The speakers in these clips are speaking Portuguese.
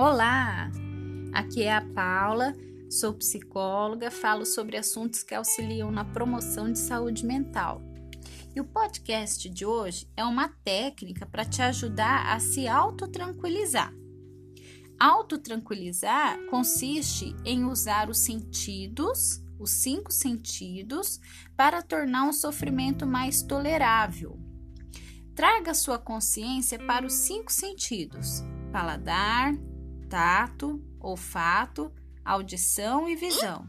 Olá! Aqui é a Paula, sou psicóloga, falo sobre assuntos que auxiliam na promoção de saúde mental. E o podcast de hoje é uma técnica para te ajudar a se autotranquilizar. Autotranquilizar consiste em usar os sentidos, os cinco sentidos, para tornar um sofrimento mais tolerável. Traga sua consciência para os cinco sentidos: paladar, tato, olfato, audição e visão,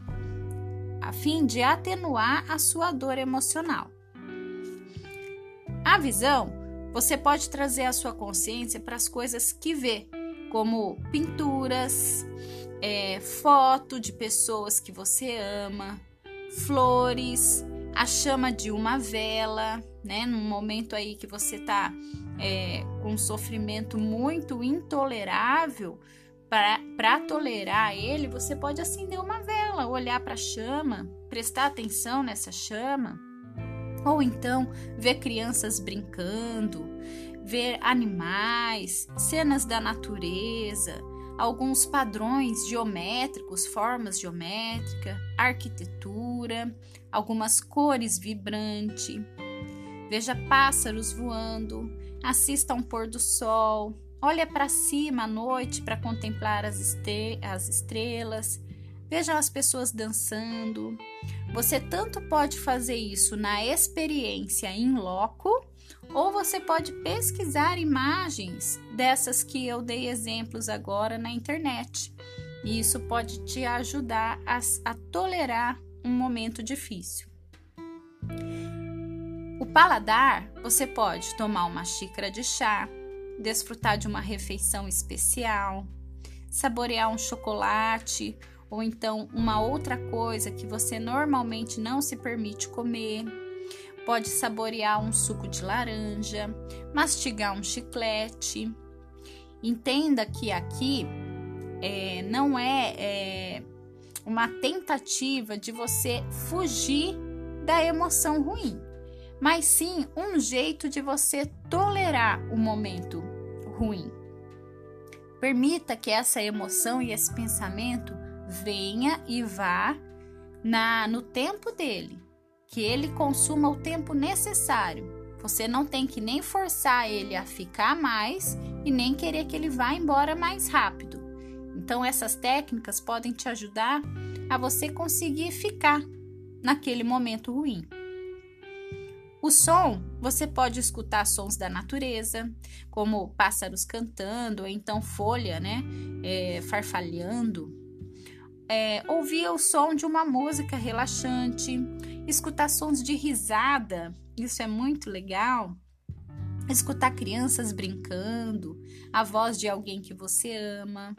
a fim de atenuar a sua dor emocional. A visão, você pode trazer a sua consciência para as coisas que vê, como pinturas, é, foto de pessoas que você ama, flores, a chama de uma vela, né? Num momento aí que você tá é, com um sofrimento muito intolerável, para tolerar ele, você pode acender uma vela, olhar para a chama, prestar atenção nessa chama, ou então ver crianças brincando, ver animais, cenas da natureza, alguns padrões geométricos, formas geométricas, arquitetura, algumas cores vibrantes. Veja pássaros voando, assista a um pôr do sol, Olha para cima à noite para contemplar as, as estrelas. Veja as pessoas dançando. Você tanto pode fazer isso na experiência em loco, ou você pode pesquisar imagens dessas que eu dei exemplos agora na internet. E isso pode te ajudar a, a tolerar um momento difícil. O paladar, você pode tomar uma xícara de chá, desfrutar de uma refeição especial, saborear um chocolate ou então uma outra coisa que você normalmente não se permite comer. Pode saborear um suco de laranja, mastigar um chiclete. Entenda que aqui é, não é, é uma tentativa de você fugir da emoção ruim mas sim um jeito de você tolerar o momento ruim. Permita que essa emoção e esse pensamento venha e vá na no tempo dele, que ele consuma o tempo necessário. Você não tem que nem forçar ele a ficar mais e nem querer que ele vá embora mais rápido. Então essas técnicas podem te ajudar a você conseguir ficar naquele momento ruim. O som, você pode escutar sons da natureza, como pássaros cantando, ou então folha, né, é, farfalhando. É, ouvir o som de uma música relaxante, escutar sons de risada, isso é muito legal. Escutar crianças brincando, a voz de alguém que você ama.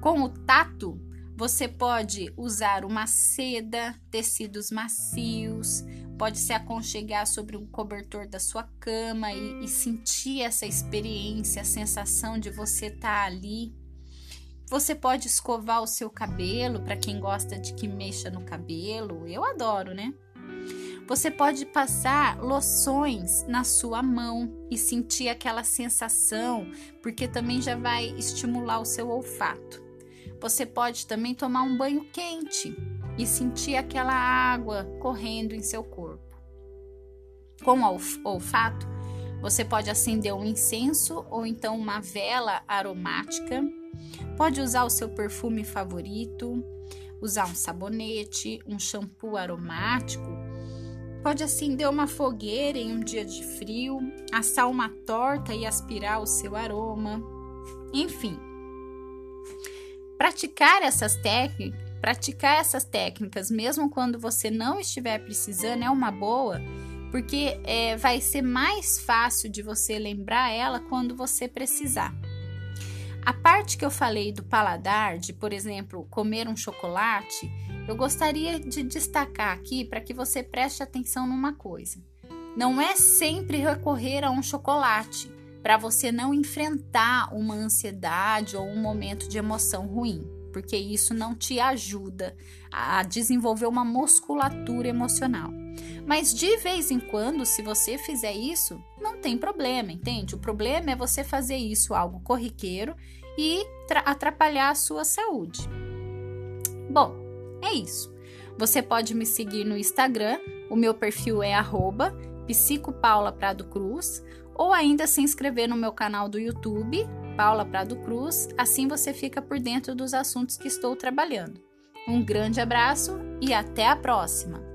Com o tato, você pode usar uma seda, tecidos macios, pode se aconchegar sobre um cobertor da sua cama e, e sentir essa experiência, a sensação de você estar tá ali. Você pode escovar o seu cabelo, para quem gosta de que mexa no cabelo, eu adoro, né? Você pode passar loções na sua mão e sentir aquela sensação, porque também já vai estimular o seu olfato. Você pode também tomar um banho quente e sentir aquela água correndo em seu corpo. Com o olfato, você pode acender um incenso ou então uma vela aromática. Pode usar o seu perfume favorito, usar um sabonete, um shampoo aromático. Pode acender uma fogueira em um dia de frio, assar uma torta e aspirar o seu aroma. Enfim, praticar essas técnicas Praticar essas técnicas, mesmo quando você não estiver precisando, é uma boa, porque é, vai ser mais fácil de você lembrar ela quando você precisar. A parte que eu falei do paladar, de por exemplo, comer um chocolate, eu gostaria de destacar aqui para que você preste atenção numa coisa. Não é sempre recorrer a um chocolate para você não enfrentar uma ansiedade ou um momento de emoção ruim porque isso não te ajuda a desenvolver uma musculatura emocional. Mas de vez em quando, se você fizer isso, não tem problema, entende? O problema é você fazer isso algo corriqueiro e atrapalhar a sua saúde. Bom, é isso. Você pode me seguir no Instagram, o meu perfil é arroba Cruz, ou ainda se inscrever no meu canal do YouTube, Paula Prado Cruz, assim você fica por dentro dos assuntos que estou trabalhando. Um grande abraço e até a próxima!